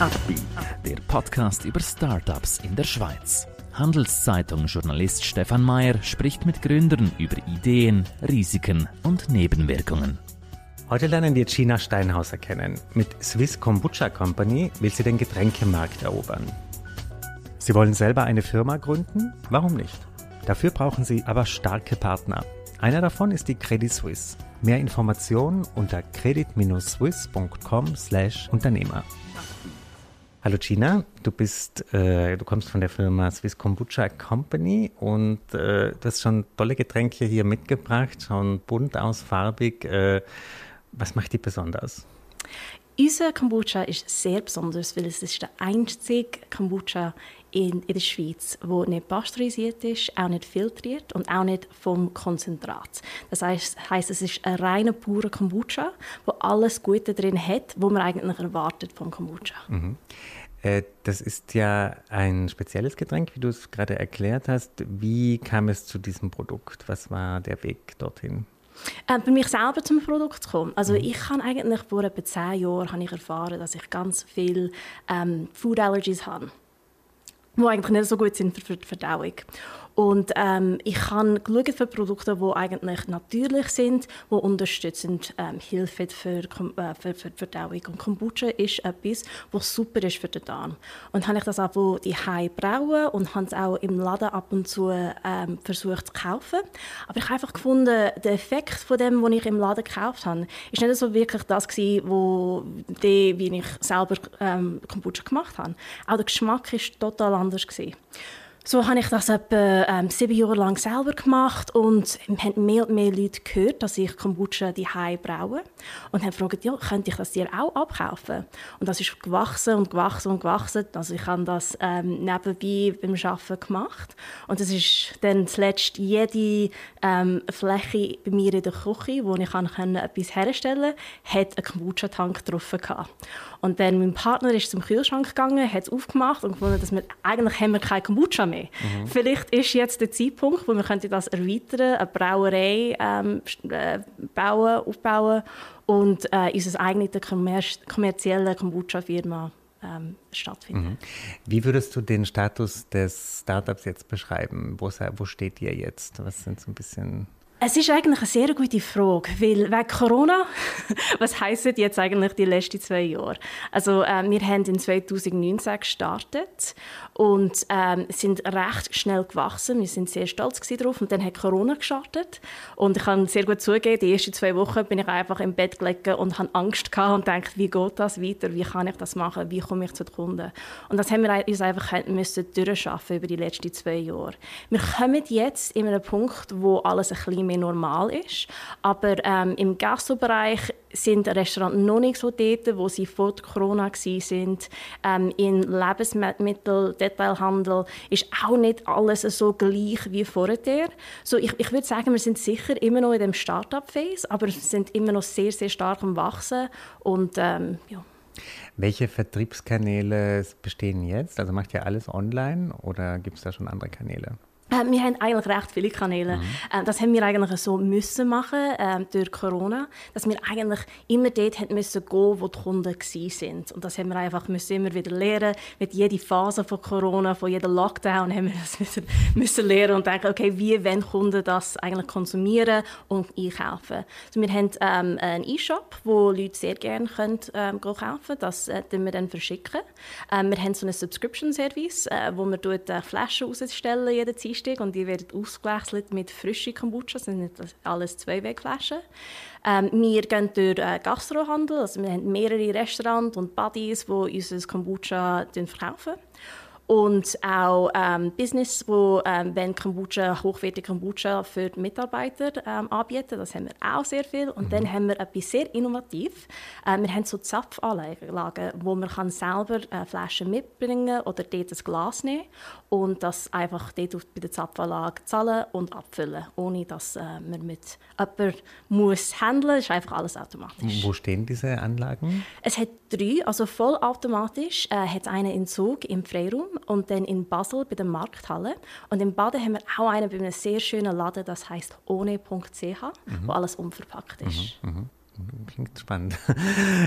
Upbeat, der Podcast über Startups in der Schweiz. Handelszeitung-Journalist Stefan Mayer spricht mit Gründern über Ideen, Risiken und Nebenwirkungen. Heute lernen wir Gina Steinhauser kennen. Mit Swiss Kombucha Company will sie den Getränkemarkt erobern. Sie wollen selber eine Firma gründen? Warum nicht? Dafür brauchen sie aber starke Partner. Einer davon ist die Credit Suisse. Mehr Informationen unter credit-swiss.com/Unternehmer. Hallo Gina, du bist, äh, du kommst von der Firma Swiss Kombucha Company und äh, du hast schon tolle Getränke hier mitgebracht, schon bunt aus, farbig. Äh, was macht die besonders? Unser Kombucha ist sehr besonders, weil es ist der einzige Kombucha in, in der Schweiz, der nicht pasteurisiert ist, auch nicht filtriert und auch nicht vom Konzentrat. Das heißt, heißt es ist ein reiner, purer Kombucha, wo alles Gute drin hat, was man eigentlich erwartet vom Kombucha. Mhm. Äh, das ist ja ein spezielles Getränk, wie du es gerade erklärt hast. Wie kam es zu diesem Produkt? Was war der Weg dorthin? Äh, bei mich selber zum Produkt zu kommen. Also mhm. ich habe eigentlich vor etwa zehn Jahren habe ich erfahren, dass ich ganz viele ähm, Food Allergies habe die eigentlich nicht so gut sind für die Verdauung. Und ähm, ich habe geschaut für Produkte, die eigentlich natürlich sind, die unterstützend ähm, helfen für, äh, für, für Verdauung. Und Kombucha ist etwas, was super ist für den Darm. Und habe ich das auch die brauen und habe es auch im Laden ab und zu ähm, versucht zu kaufen. Aber ich habe einfach gefunden, der Effekt von dem, was ich im Laden gekauft habe, ist nicht so wirklich das gewesen, wo die, wie ich selber ähm, Kombucha gemacht habe. Auch der Geschmack ist total anders gewesen. So habe ich das etwa ähm, sieben Jahre lang selber gemacht und haben mehr und mehr Leute gehört, dass ich Kombucha die braue und haben gefragt, ja, könnte ich das dir auch abkaufen? Und das ist gewachsen und gewachsen und gewachsen. Also ich habe das ähm, nebenbei beim Arbeiten gemacht und es ist dann zuletzt jede ähm, Fläche bei mir in der Küche, wo ich kann etwas herstellen konnte, hat einen Kombucha-Tank drauf gehabt. Und dann mein Partner ist zum Kühlschrank gegangen, hat es aufgemacht und gefunden, dass wir eigentlich haben wir kein Kombucha mehr. Mhm. Vielleicht ist jetzt der Zeitpunkt, wo wir könnte das erweitern, eine Brauerei ähm, äh, bauen, aufbauen und äh, unsere eigene kommer kommerzielle Kombucha-Firma ähm, stattfinden. Mhm. Wie würdest du den Status des Startups jetzt beschreiben? Wo, wo steht ihr jetzt? Was sind so ein bisschen es ist eigentlich eine sehr gute Frage, weil wegen Corona, was heisst jetzt eigentlich die letzten zwei Jahre? Also äh, wir haben in 2019 gestartet und ähm, sind recht schnell gewachsen. Wir sind sehr stolz darauf und dann hat Corona gestartet und ich kann sehr gut zugeben, die ersten zwei Wochen bin ich einfach im Bett gelegen und hatte Angst gehabt und dachte, wie geht das weiter? Wie kann ich das machen? Wie komme ich zu den Kunden? Und das haben wir uns einfach müssen durchschaffen über die letzten zwei Jahre. Wir kommen jetzt in einem Punkt, wo alles ein bisschen mehr normal ist. Aber ähm, im Gastrobereich sind Restaurants noch nicht so dort, wo sie vor Corona waren. Ähm, in Lebensmittel, Detailhandel ist auch nicht alles so gleich wie vorher. So, ich, ich würde sagen, wir sind sicher immer noch in dem Start-up-Phase, aber wir sind immer noch sehr, sehr stark am Wachsen. Und, ähm, ja. Welche Vertriebskanäle bestehen jetzt? Also macht ihr alles online oder gibt es da schon andere Kanäle? Äh, wir haben eigentlich recht viele Kanäle. Mhm. Äh, das haben wir eigentlich so müssen machen äh, durch Corona, dass wir eigentlich immer dort haben müssen gehen, wo die Kunden waren. Und das haben wir einfach müssen immer wieder lernen. Mit jeder Phase von Corona, von jedem Lockdown haben wir das müssen, müssen lernen und denken, okay, wie wollen Kunden das eigentlich konsumieren und einkaufen. Also wir haben ähm, einen E-Shop, wo Leute sehr gerne können, ähm, kaufen Das äh, wir dann verschicken. Ähm, wir haben so einen Subscription-Service, äh, wo wir dort äh, Flaschen rausstellen jeden Einstieg und die werden ausgewechselt mit frischen Kombucha, das sind nicht alles Zweiwegflaschen. Ähm, wir gehen durch äh, Gastrohandel, also wir haben mehrere Restaurants und Buddies, die unser Kombucha verkaufen und auch ähm, Business, wo ähm, wenn Kombucha, hochwertige Kombucha für die Mitarbeiter ähm, anbieten. Das haben wir auch sehr viel. Und mhm. dann haben wir etwas sehr innovativ. Äh, wir haben so Zapfanlagen, wo man kann selber äh, Flaschen mitbringen oder dort das Glas nehmen und das einfach dort bei der Zapfanlage zahlen und abfüllen, ohne dass äh, man mit jemandem muss handeln. Es ist einfach alles automatisch. Wo stehen diese Anlagen? Es hat drei, also vollautomatisch. Äh, hat es einen in Zug im Freiraum und dann in Basel bei der Markthalle. Und in Baden haben wir auch einen bei einem sehr schönen Laden, das heißt ohne.ch, mhm. wo alles unverpackt ist. Mhm. Mhm. klingt spannend.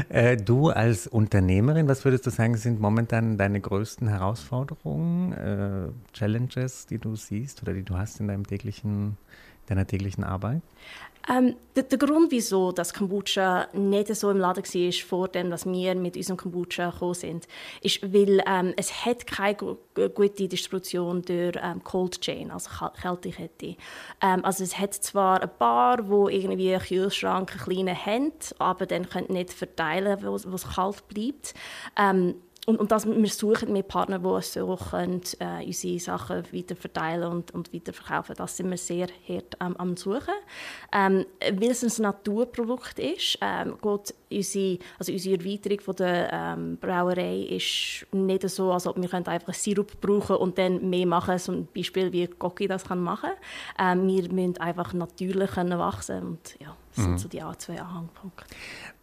Äh, du als Unternehmerin, was würdest du sagen, sind momentan deine größten Herausforderungen, äh, Challenges, die du siehst oder die du hast in deinem täglichen, deiner täglichen Arbeit? Ähm, der, der, Grund, wieso das Kombucha nicht so im Laden war, vor dem, dass wir mit unserem Kombucha gekommen sind, ist, weil ähm, es hat keine gute Distribution durch ähm, Cold Chain, also Kältekette. Ähm, also es hat zwar ein paar, wo irgendwie einen Kühlschrank, einen kleinen haben, aber dann können nicht verteilen, wo, es kalt bleibt. Ähm, und, und das, wir suchen mehr Partner, die so können, äh, unsere Sachen weiter verteilen und, und weiterverkaufen. Das sind wir sehr hart ähm, am Suchen. Ähm, weil es ein Naturprodukt ist, ähm, geht unsere, also unsere Erweiterung von der ähm, Brauerei ist nicht so, als ob wir einfach einen Sirup brauchen und dann mehr machen, zum Beispiel wie Gocki das kann machen. Ähm, wir müssen einfach natürlich können wachsen und ja, das mhm. sind so die A2 Anhangpunkte.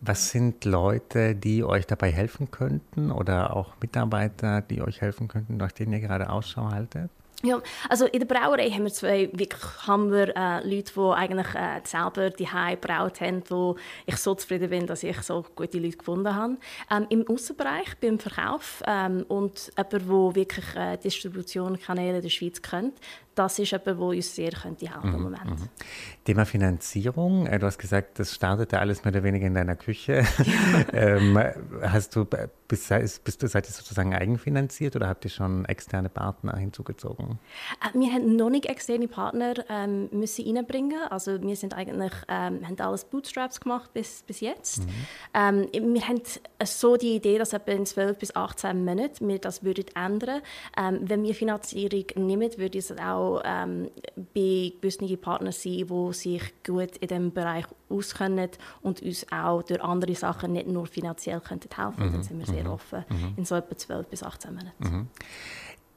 Was sind Leute, die euch dabei helfen könnten oder auch Mitarbeiter, die euch helfen könnten, nach denen ihr gerade Ausschau haltet? Ja, also in der Brauerei haben wir zwei wirklich Hammer äh, Leute, die eigentlich äh, selber die gebraut haben, wo ich so zufrieden bin, dass ich so gute Leute gefunden habe. Ähm, Im Außenbereich, beim Verkauf ähm, und jemand, der wirklich äh, Distributionskanäle in der Schweiz kennt, das ist jemand, der uns sehr könnte helfen im mhm, Moment. Mhm. Thema Finanzierung. Äh, du hast gesagt, das startete alles mehr oder weniger in deiner Küche. ähm, hast du, bist, bist du, seid ihr sozusagen eigenfinanziert oder habt ihr schon externe Partner hinzugezogen? Äh, wir haben noch nicht externe Partner ähm, müssen reinbringen. Also wir sind eigentlich, ähm, haben alles Bootstraps gemacht bis, bis jetzt. Mhm. Ähm, wir haben so die Idee, dass etwa in 12 bis 18 Monaten wir das würden ändern. Ähm, wenn wir Finanzierung nehmen, würde es auch ähm, bei gewissen Partnern sein, die sich gut in diesem Bereich auskennen und uns auch durch andere Sachen nicht nur finanziell könnten helfen mhm. Dann sind wir sehr mhm. offen mhm. in so etwa 12 bis 18 Monaten. Mhm.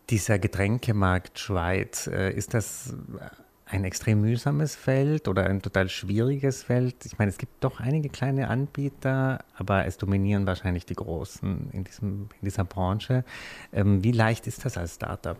Dieser Getränkemarkt Schweiz, äh, ist das ein extrem mühsames Feld oder ein total schwieriges Feld? Ich meine, es gibt doch einige kleine Anbieter, aber es dominieren wahrscheinlich die Großen in, diesem, in dieser Branche. Ähm, wie leicht ist das als Startup?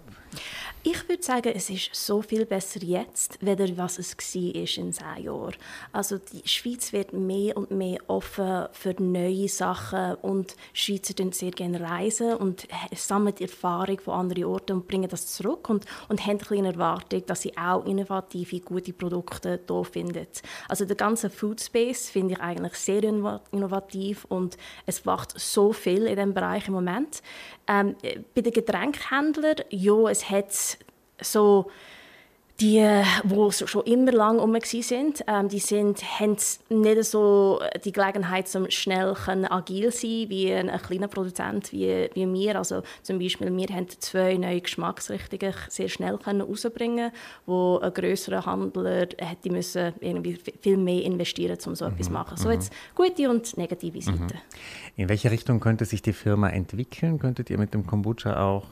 Ich würde sagen, es ist so viel besser jetzt, weder was es war in zehn Jahren. Also die Schweiz wird mehr und mehr offen für neue Sachen und Schweizer reisen sehr gerne reisen und sammeln Erfahrung von anderen Orten und bringen das zurück und, und haben eine Erwartung, dass sie auch innovative, gute Produkte hier finden. Also der ganze Food Space finde ich eigentlich sehr innovativ und es wacht so viel in diesem Bereich im Moment. Ähm, bei den Getränkhändlern, ja, es hat so die, die schon immer lang um sind, ähm, die sind, haben nicht so die Gelegenheit, um schnell agil zu sein wie ein, ein kleiner Produzent wie, wie wir. Also zum Beispiel, wir haben zwei neue Geschmacksrichtungen sehr schnell können rausbringen wo ein größerer Handler hätte müssen irgendwie viel mehr investieren, um so mhm. etwas zu machen. So mhm. jetzt gute und negative mhm. Seiten. In welche Richtung könnte sich die Firma entwickeln? Könntet ihr mit dem Kombucha auch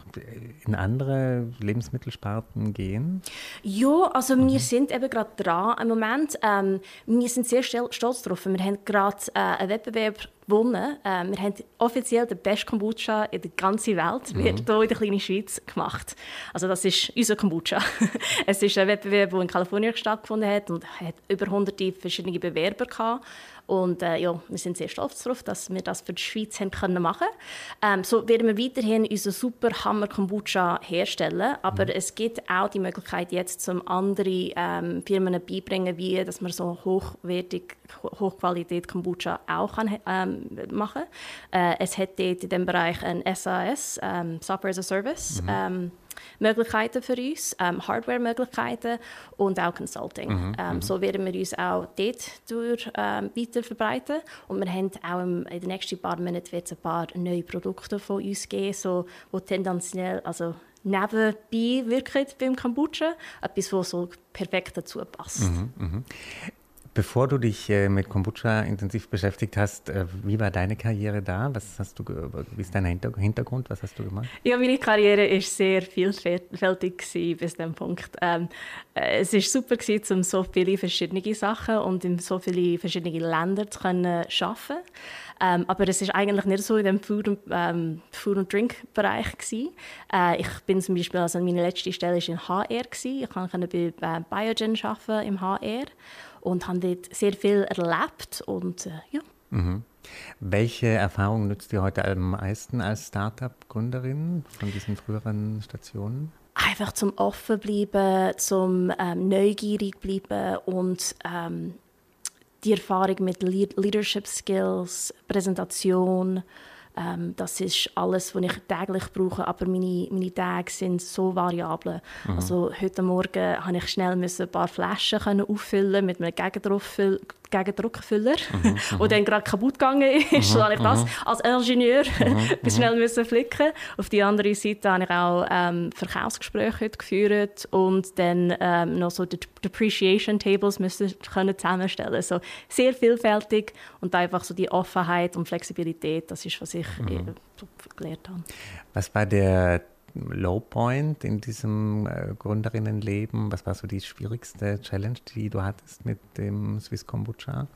in andere Lebensmittelsparten gehen? Ja, also mhm. wir sind eben gerade dran im Moment. Ähm, wir sind sehr stolz darauf. Wir haben gerade äh, einen Wettbewerb gewonnen. Ähm, wir haben offiziell den besten Kombucha in der ganzen Welt, mhm. wird hier in der kleinen Schweiz gemacht. Also das ist unser Kombucha. es ist ein Wettbewerb, der in Kalifornien stattgefunden hat und hat über hunderte verschiedene Bewerber gehabt. Und äh, ja, wir sind sehr stolz darauf, dass wir das für die Schweiz haben können machen ähm, So werden wir weiterhin unseren super Hammer Kombucha herstellen. Aber mhm. es gibt auch die Möglichkeit, jetzt zum anderen ähm, Firmen beibringen, wie dass man so hochwertig, Hochqualität Kombucha auch kann, ähm, machen äh, Es hat dort in diesem Bereich ein SAS, ähm, Software as a Service. Mhm ähm, Möglichkeiten für uns, ähm, Hardware-Möglichkeiten und auch Consulting. Mhm, ähm, mhm. so werden wir uns auch dort durch, ähm, weiter verbreiten. Und wir haben auch im, in den nächsten paar Monaten wird ein paar neue Produkte von uns geben, so, die tendenziell, also nebenbei wirken beim Kombucha, etwas, was so perfekt dazu passt. Mhm, mh. Bevor du dich äh, mit Kombucha intensiv beschäftigt hast, äh, wie war deine Karriere da? Was hast du, wie ist dein Hintergrund? Was hast du gemacht? Ja, meine Karriere war sehr vielfältig bis dem Punkt. Ähm, äh, es war super um so viele verschiedene Sachen und in so viele verschiedene Länder zu können arbeiten. Ähm, aber es ist eigentlich nicht so in dem Food und, ähm, Food und Drink Bereich. Äh, ich bin zum Beispiel also meine letzte Stelle war in HR gewesen. Ich konnte bei Biogen arbeiten im HR und habe dort sehr viel erlebt und äh, ja. Mhm. Welche Erfahrung nützt dir heute am meisten als Startup-Gründerin von diesen früheren Stationen? Einfach zum offen bleiben, zum ähm, neugierig bleiben und ähm, die Erfahrung mit Leadership Skills, Präsentation, ähm, das ist alles, was ich täglich brauche, aber meine, meine Tage sind so variabel. Mhm. Also heute Morgen musste ich schnell ein paar Flaschen auffüllen mit einem Gegendruckfüller Gegendruckfüller, mhm, mhm, dann gerade kaputt gegangen ist. Mhm, so ich das mhm. als Ingenieur mhm, schnell müssen flicken. Auf die andere Seite habe ich auch ähm, Verkaufsgespräche geführt und dann ähm, noch so die Depreciation Tables müssen können zusammenstellen. So sehr vielfältig und einfach so die Offenheit und Flexibilität, das ist was ich mhm. gelernt habe. Was war der Low Point in diesem äh, Gründerinnenleben? Was war so die schwierigste Challenge, die du hattest mit dem Swiss Kombucha?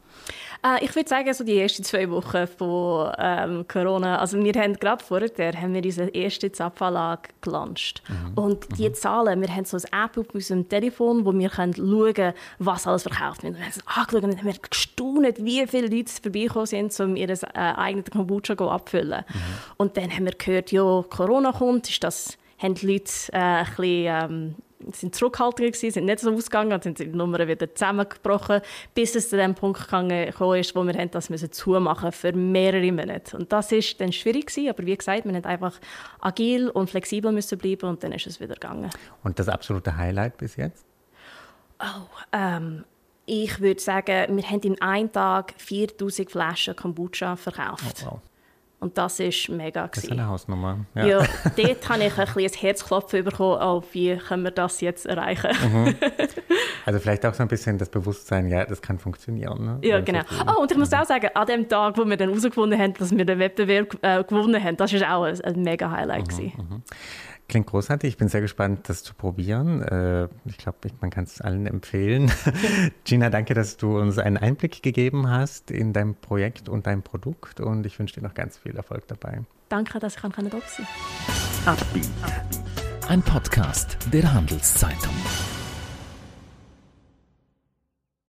Äh, ich würde sagen, so die ersten zwei Wochen von ähm, Corona. Also wir haben gerade vorher haben wir unsere erste Zapfanlage gelauncht. Mhm. Und die mhm. Zahlen, wir haben so eine App auf unserem Telefon, wo wir können schauen können, was alles verkauft wird. Wir haben es angeschaut und haben gestaunt, wie viele Leute vorbeigekommen sind, um ihr äh, eigenes Kombucha abzufüllen. Mhm. Und dann haben wir gehört, ja, Corona kommt, ist das haben die Leute äh, ein bisschen, ähm, sind zurückhaltender gewesen, sind nicht so ausgegangen, und sind die Nummern wieder zusammengebrochen, bis es zu dem Punkt gekommen ist, wo wir haben das müssen zumachen für mehrere Monate. Und das ist dann schwierig gewesen, aber wie gesagt, wir mussten einfach agil und flexibel müssen bleiben und dann ist es wieder gegangen. Und das absolute Highlight bis jetzt? Oh, ähm, ich würde sagen, wir haben in einem Tag 4000 Flaschen Kombucha verkauft. Oh, wow. Und das war mega. Das ist eine Hausnummer. Ja, ja dort habe ich ein bisschen ein Herzklopfen bekommen, oh, wie können wir das jetzt erreichen. Mhm. Also vielleicht auch so ein bisschen das Bewusstsein, ja, das kann funktionieren. Ne? Ja, genau. Oh, und ich muss auch sagen, an dem Tag, wo wir dann herausgefunden haben, dass wir den Wettbewerb äh, gewonnen haben, das war auch ein, ein mega Highlight. Mhm. Klingt großartig. Ich bin sehr gespannt, das zu probieren. Äh, ich glaube, man kann es allen empfehlen. Gina, danke, dass du uns einen Einblick gegeben hast in dein Projekt und dein Produkt. Und ich wünsche dir noch ganz viel Erfolg dabei. Danke, dass ich da sein Ein Podcast der Handelszeitung.